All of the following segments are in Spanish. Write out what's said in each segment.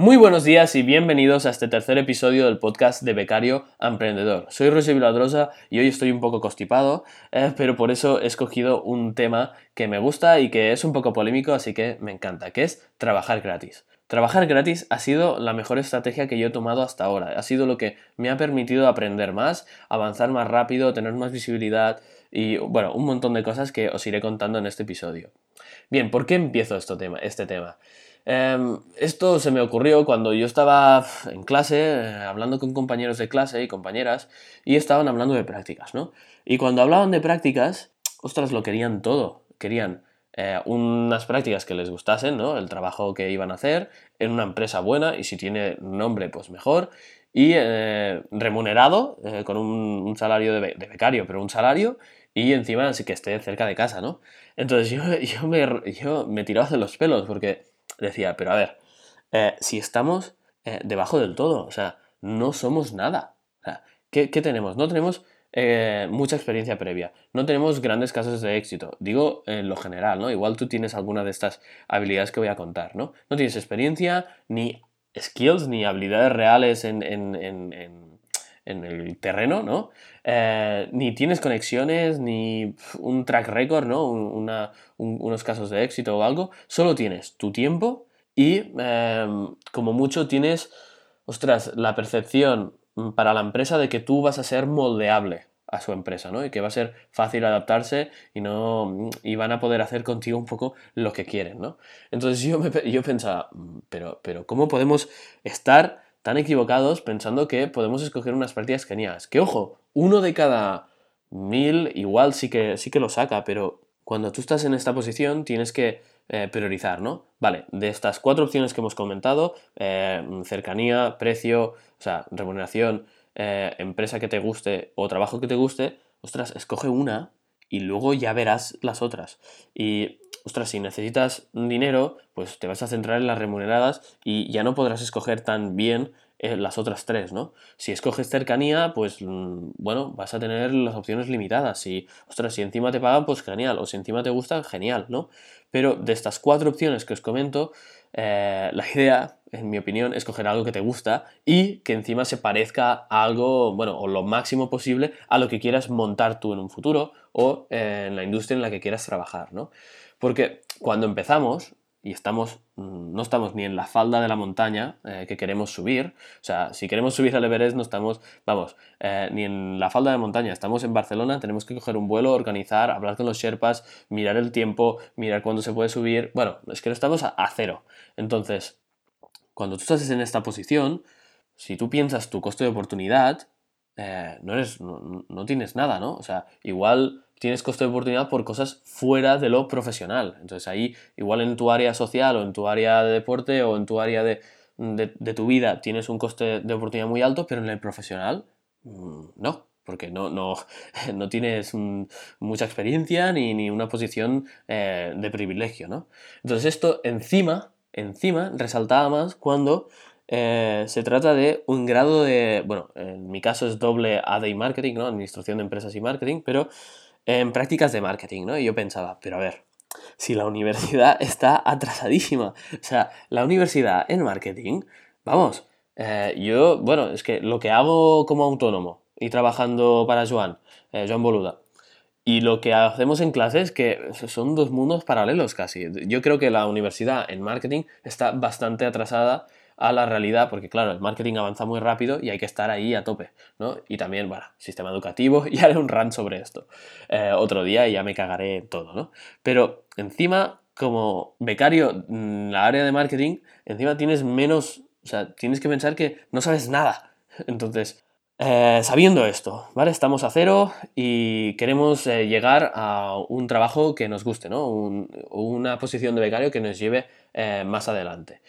Muy buenos días y bienvenidos a este tercer episodio del podcast de Becario Emprendedor. Soy José Viladrosa y hoy estoy un poco constipado, eh, pero por eso he escogido un tema que me gusta y que es un poco polémico, así que me encanta, que es trabajar gratis. Trabajar gratis ha sido la mejor estrategia que yo he tomado hasta ahora. Ha sido lo que me ha permitido aprender más, avanzar más rápido, tener más visibilidad y, bueno, un montón de cosas que os iré contando en este episodio. Bien, ¿por qué empiezo este tema? Este tema? Em, esto se me ocurrió cuando yo estaba en clase, eh, hablando con compañeros de clase y compañeras, y estaban hablando de prácticas, ¿no? Y cuando hablaban de prácticas, ostras, lo querían todo. Querían eh, unas prácticas que les gustasen, ¿no? El trabajo que iban a hacer en una empresa buena, y si tiene nombre, pues mejor, y eh, remunerado, con un, salario de, becario, pero un salario, y encima sí que esté cerca de casa, ¿no? Entonces yo, yo, me, yo me tiraba de los pelos porque decía, pero a ver, eh, si estamos eh, debajo del todo, o sea, no somos nada. O sea, ¿qué, tenemos? No tenemos eh, mucha experiencia previa, no tenemos grandes casos de éxito, digo en lo general, ¿no? Igual tú tienes alguna de estas habilidades que voy a contar, ¿no? No tienes experiencia, ni skills, ni habilidades reales en, el terreno, ¿no? ni tienes conexiones, ni un track record, ¿no? unos casos de éxito o algo, solo tienes tu tiempo y em, como mucho tienes, ostras, la percepción para la empresa de que tú vas a ser moldeable a su empresa, ¿no? Y que va a ser fácil adaptarse y no y van a poder hacer contigo un poco lo que quieren, ¿no? Entonces yo, me, yo pensaba, mm, pero, pero ¿cómo podemos estar tan equivocados pensando que podemos escoger unas prácticas geniales? Que ojo, uno de cada mil igual sí que, sí que lo saca, pero cuando tú estás en esta posición tienes que eh, priorizar, ¿no? Vale, de estas cuatro opciones que hemos comentado, eh, cercanía, precio, o sea, remuneración, eh, empresa que te guste o trabajo que te guste, ostras, escoge una y luego ya verás las otras. Y, ostras, si necesitas dinero, pues te vas a centrar en las remuneradas y ya no podrás escoger tan bien las otras tres, ¿no? Si escoges cercanía, pues mm, bueno, vas a tener las opciones limitadas. Si, ostras, si encima te pagan, pues genial. O si encima te gusta, genial, ¿no? Pero de estas cuatro opciones que os comento, eh, la idea, en mi opinión, es coger algo que te gusta y que encima se parezca a algo, bueno, o lo máximo posible a lo que quieras montar tú en un futuro o en la industria en la que quieras trabajar, ¿no? Porque cuando empezamos, y estamos, mm, no estamos ni en la falda de la montaña eh, que queremos subir. O sea, si queremos subir al Everest no estamos, vamos, eh, ni en la falda de la montaña. Estamos en Barcelona, tenemos que coger un vuelo, organizar, hablar con los Sherpas, mirar el tiempo, mirar cuándo se puede subir. Bueno, es que no estamos a, cero. Entonces, cuando tú estás en esta posición, si tú piensas tu costo de oportunidad, eh, no, eres, no, no tienes nada, ¿no? O sea, igual tienes costo de oportunidad por cosas fuera de lo profesional. Entonces ahí, igual en tu área social o en tu área de deporte o en tu área de, tu vida tienes un coste de oportunidad muy alto, pero en el profesional mm, no, porque no, no, no tienes mucha experiencia ni, una posición eh, de privilegio, ¿no? Entonces esto encima, encima resaltaba más cuando eh, se trata de un grado de, bueno, en mi caso es doble AD y marketing, ¿no? Administración de empresas y marketing, pero en prácticas de marketing, ¿no? Y yo pensaba, pero a ver, si la universidad está atrasadísima, o sea, la universidad en marketing, vamos, eh, yo, bueno, es que lo que hago como autónomo y trabajando para Joan, eh, Joan Boluda, y lo que hacemos en clases que son dos mundos paralelos casi. Yo creo que la universidad en marketing está bastante atrasada a la realidad, porque claro, el marketing avanza muy rápido y hay que estar ahí a tope, ¿no? Y también, bueno, sistema educativo, y haré un run sobre esto eh, otro día y ya me cagaré todo, ¿no? Pero encima, como becario en la área de marketing, encima tienes menos, o sea, tienes que pensar que no sabes nada. Entonces, eh, sabiendo esto, ¿vale? Estamos a cero y queremos eh, llegar a un trabajo que nos guste, ¿no? una posición de becario que nos lleve más adelante.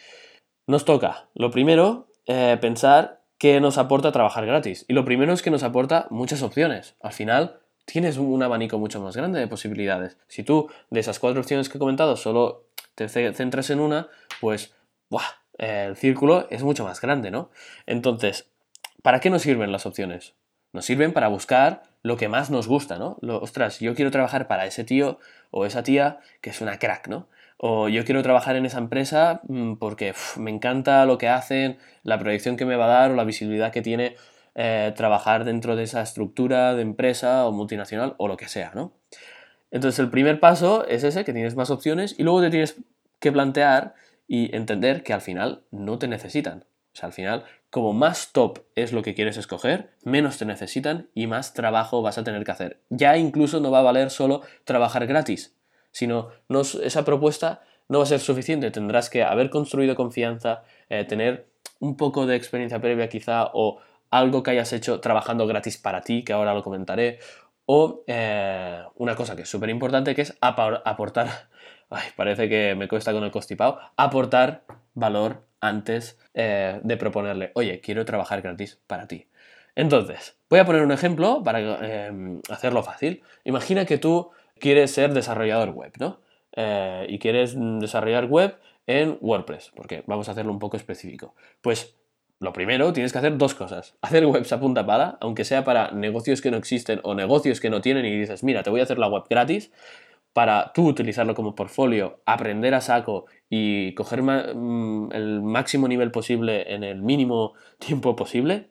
Nos toca, lo primero, eh, pensar qué nos aporta trabajar gratis. Y lo primero es que nos aporta muchas opciones. Al final, tienes un abanico mucho más grande de posibilidades. Si tú, de esas cuatro opciones que he comentado, solo te centras en una, pues, ¡buah! el círculo es mucho más grande, ¿no? Entonces, ¿para qué nos sirven las opciones? Nos sirven para buscar lo que más nos gusta, ¿no? ostras, yo quiero trabajar para ese tío o esa tía que es una crack, ¿no? O yo quiero trabajar en esa empresa mm, porque me encanta lo que hacen, la proyección que me va a dar o la visibilidad que tiene eh, trabajar dentro de esa estructura de empresa o multinacional o lo que sea, ¿no? Entonces el primer paso es ese, que tienes más opciones y luego te tienes que plantear y entender que al final no te necesitan. O sea, al final, como más top es lo que quieres escoger, menos te necesitan y más trabajo vas a tener que hacer. Ya incluso no va a valer solo trabajar gratis, sino no, esa propuesta no va a ser suficiente. Tendrás que haber construido confianza, eh, tener un poco de experiencia previa quizá o algo que hayas hecho trabajando gratis para ti, que ahora lo comentaré, o eh, una cosa que es súper importante, que es aportar, ay, parece que me cuesta con el costipado, aportar valor antes eh, de proponerle, oye, quiero trabajar gratis para ti. Entonces, voy a poner un ejemplo para hacerlo fácil. Imagina que tú quieres ser desarrollador web, ¿no? Eh, y quieres desarrollar web en WordPress, porque vamos a hacerlo un poco específico. Pues lo primero, tienes que hacer dos cosas. Hacer webs a punta pala, aunque sea para negocios que no existen o negocios que no tienen y dices, mira, te voy a hacer la web gratis para tú utilizarlo como portfolio, aprender a saco y coger mm, el máximo nivel posible en el mínimo tiempo posible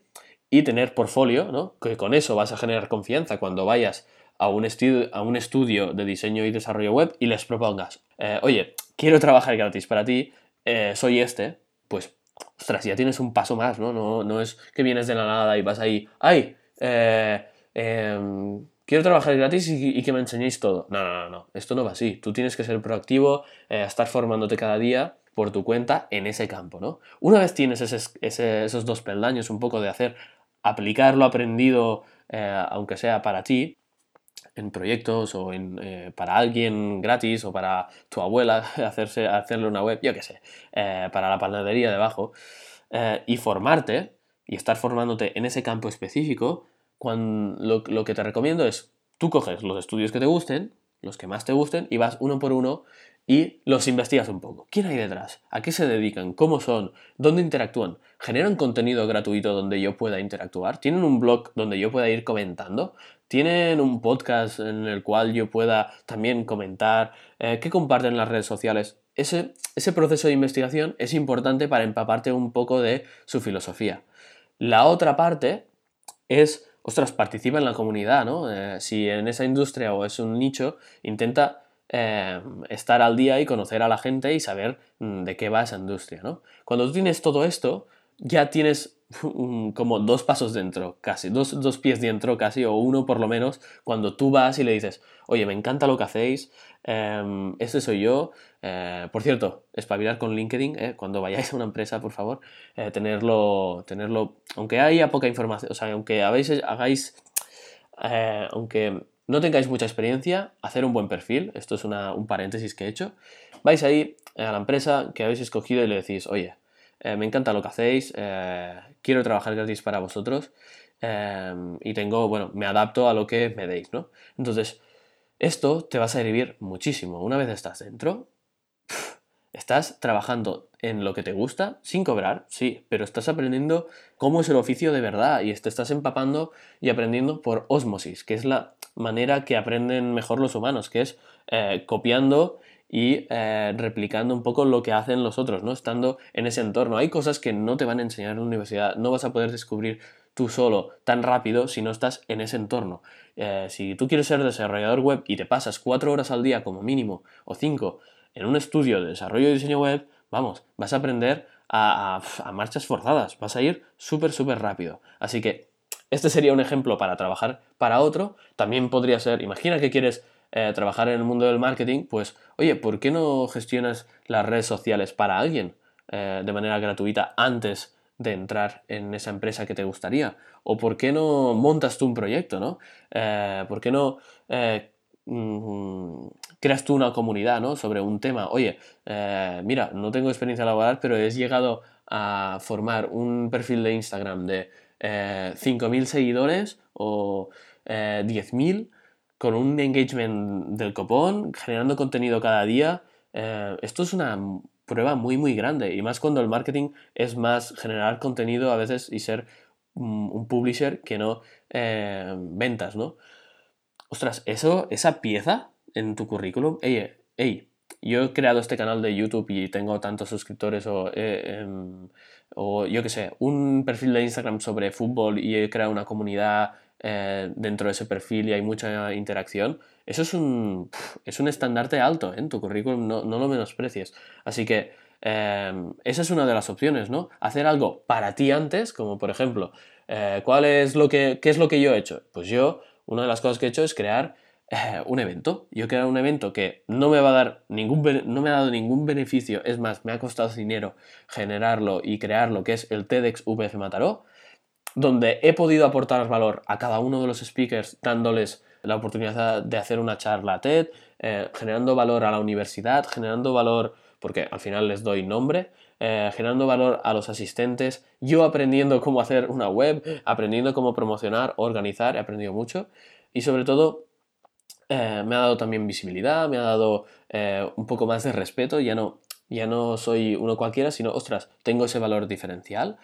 y tener portfolio, ¿no? Que con eso vas a generar confianza cuando vayas a un, a un estudio de diseño y desarrollo web y les propongas, eh, oye, quiero trabajar gratis para ti, eh, soy este, pues ostras, ya tienes un paso más, ¿no? No, no es que vienes de la nada y vas ahí, ¡ay! Eh, em, quiero trabajar gratis y, que me enseñéis todo. No, no, no, no, esto no va así. Tú tienes que ser proactivo, estar formándote cada día por tu cuenta en ese campo, ¿no? Una vez tienes esos dos peldaños, un poco de hacer, aplicar lo aprendido, aunque sea para ti, en proyectos o en, eh, para alguien gratis o para tu abuela hacerse, hacerle una web, yo qué sé, eh, para la panadería debajo, eh, y formarte y estar formándote en ese campo específico, cuando, lo, lo que te recomiendo es, tú coges los estudios que te gusten, los que más te gusten, y vas uno por uno y los investigas un poco. ¿Quién hay detrás? ¿A qué se dedican? ¿Cómo son? ¿Dónde interactúan? ¿Generan contenido gratuito donde yo pueda interactuar? ¿Tienen un blog donde yo pueda ir comentando? ¿Tienen un podcast en el cual yo pueda también comentar? Eh, ¿Qué comparten en las redes sociales? Ese, ese proceso de investigación es importante para empaparte un poco de su filosofía. La otra parte es, ostras, participa en la comunidad, ¿no? Eh, si en esa industria o es un nicho, intenta eh, estar al día y conocer a la gente y saber mm, de qué va esa industria, ¿no? Cuando tú tienes todo esto, ya tienes como dos pasos dentro, casi, dos, dos, pies dentro casi, o uno por lo menos, cuando tú vas y le dices, oye, me encanta lo que hacéis, eh, soy yo. Eh, por cierto, espabilar con LinkedIn, eh, cuando vayáis a una empresa, por favor, eh, tenerlo, tenerlo, aunque haya poca información, o sea, aunque hagáis, aunque no tengáis mucha experiencia, hacer un buen perfil, esto es una, un paréntesis que he hecho, vais ahí a la empresa que habéis escogido y le decís, oye, eh, me encanta lo que hacéis, eh, quiero trabajar gratis para vosotros eh, y tengo, bueno, me adapto a lo que me deis, ¿no? Entonces, esto te va a servir muchísimo. Una vez estás dentro, estás trabajando en lo que te gusta sin cobrar, sí, pero estás aprendiendo cómo es el oficio de verdad y te estás empapando y aprendiendo por osmosis, que es la manera que aprenden mejor los humanos, que es copiando y eh, replicando un poco lo que hacen los otros, ¿no? Estando en ese entorno. Hay cosas que no te van a enseñar en la universidad, no vas a poder descubrir tú solo tan rápido si no estás en ese entorno. Eh, si tú quieres ser desarrollador web y te pasas cuatro horas al día como mínimo o cinco en un estudio de desarrollo y diseño web, vamos, vas a aprender a, a marchas forzadas, vas a ir súper, súper rápido. Así que este sería un ejemplo para trabajar para otro. También podría ser, imagina que quieres eh, trabajar en el mundo del marketing, pues, oye, ¿por qué no gestionas las redes sociales para alguien eh, de manera gratuita antes de entrar en esa empresa que te gustaría? ¿O por qué no montas tú un proyecto, no? Eh, ¿Por qué no mm, creas tú una comunidad, ¿no? Sobre un tema. Oye, mira, no tengo experiencia laboral, pero he llegado a formar un perfil de Instagram de 5.000 seguidores o 10.000 con un engagement del copón, generando contenido cada día. Eh, esto es una prueba muy, muy grande. Y más cuando el marketing es más generar contenido a veces y ser un publisher que no eh, ventas, ¿no? Ostras, eso, esa pieza en tu currículum, ey, yo he creado este canal de YouTube y tengo tantos suscriptores o, eh, em, o yo qué sé, un perfil de Instagram sobre fútbol y he creado una comunidad eh, dentro de ese perfil y hay mucha interacción, eso es un, es un estandarte alto ¿eh? en tu currículum, no, no lo menosprecies. Así que em, esa es una de las opciones, ¿no? Hacer algo para ti antes, como por ejemplo, ¿cuál es lo que, ¿qué es lo que yo he hecho? Pues yo, una de las cosas que he hecho es crear eh, un evento. Yo quiero un evento que no me va a dar ningún, no me ha dado ningún beneficio, es más, me ha costado dinero generarlo y crearlo, que es el TEDx VF Mataró, donde he podido aportar valor a cada uno de los speakers dándoles la oportunidad de hacer una charla TED, eh, generando valor a la universidad, generando valor, porque al final les doy nombre, eh, generando valor a los asistentes, yo aprendiendo cómo hacer una web, aprendiendo cómo promocionar, organizar, he aprendido mucho y sobre todo eh, me ha dado también visibilidad, me ha dado un poco más de respeto, ya no, ya no soy uno cualquiera, sino, ostras, tengo ese valor diferencial.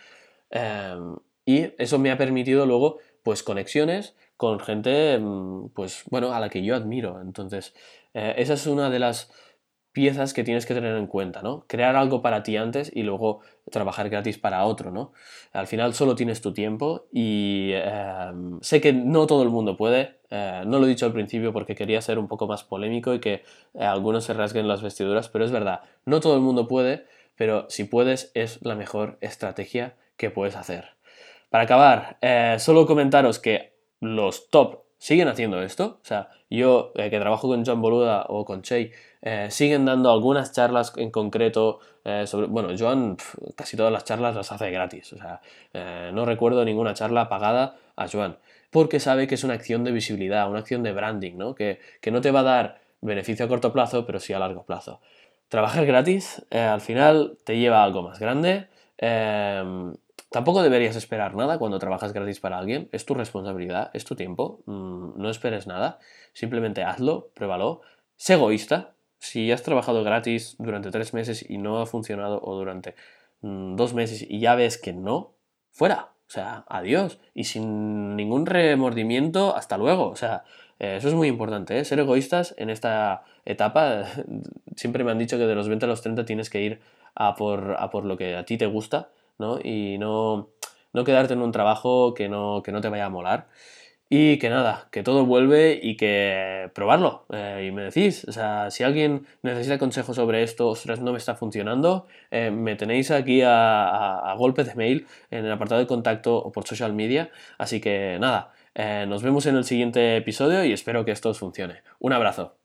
Y eso me ha permitido luego, pues, conexiones con gente, mm, pues, bueno, a la que yo admiro. Entonces, eh, esa es una de las piezas que tienes que tener en cuenta, ¿no? Crear algo para ti antes y luego trabajar gratis para otro, ¿no? Al final solo tienes tu tiempo y em, sé que no todo el mundo puede, eh, no lo he dicho al principio porque quería ser un poco más polémico y que eh, algunos se rasguen las vestiduras, pero es verdad, no todo el mundo puede, pero si puedes es la mejor estrategia que puedes hacer. Para acabar, eh, solo comentaros que los top siguen haciendo esto. O sea, yo que trabajo con John Boluda o con Che, eh, siguen dando algunas charlas en concreto eh, sobre... Bueno, Joan casi todas las charlas las hace gratis, o sea, eh, no recuerdo ninguna charla pagada a Joan, porque sabe que es una acción de visibilidad, una acción de branding, ¿no? Que, que no te va a dar beneficio a corto plazo, pero sí a largo plazo. Trabajar gratis al final te lleva a algo más grande. Tampoco deberías esperar nada cuando trabajas gratis para alguien. Es tu responsabilidad, es tu tiempo. Mm, no esperes nada. Simplemente hazlo, pruébalo. Sé egoísta si has trabajado gratis durante tres meses y no ha funcionado o durante mm, dos meses y ya ves que no, fuera. O sea, adiós. Y sin ningún remordimiento, hasta luego. O sea, eh, eso es muy importante, ¿eh? ser egoístas en esta etapa. Siempre me han dicho que de los 20 a los 30 tienes que ir a por, a por lo que a ti te gusta, ¿no? Y no, no quedarte en un trabajo que no, que no te vaya a molar. Y que nada, que todo vuelve y que probarlo. Eh, y me decís, o sea, si alguien necesita consejos sobre esto, ostras, no me está funcionando, eh, me tenéis aquí a, golpe de mail en el apartado de contacto o por social media. Así que nada, eh, nos vemos en el siguiente episodio y espero que esto os funcione. Un abrazo.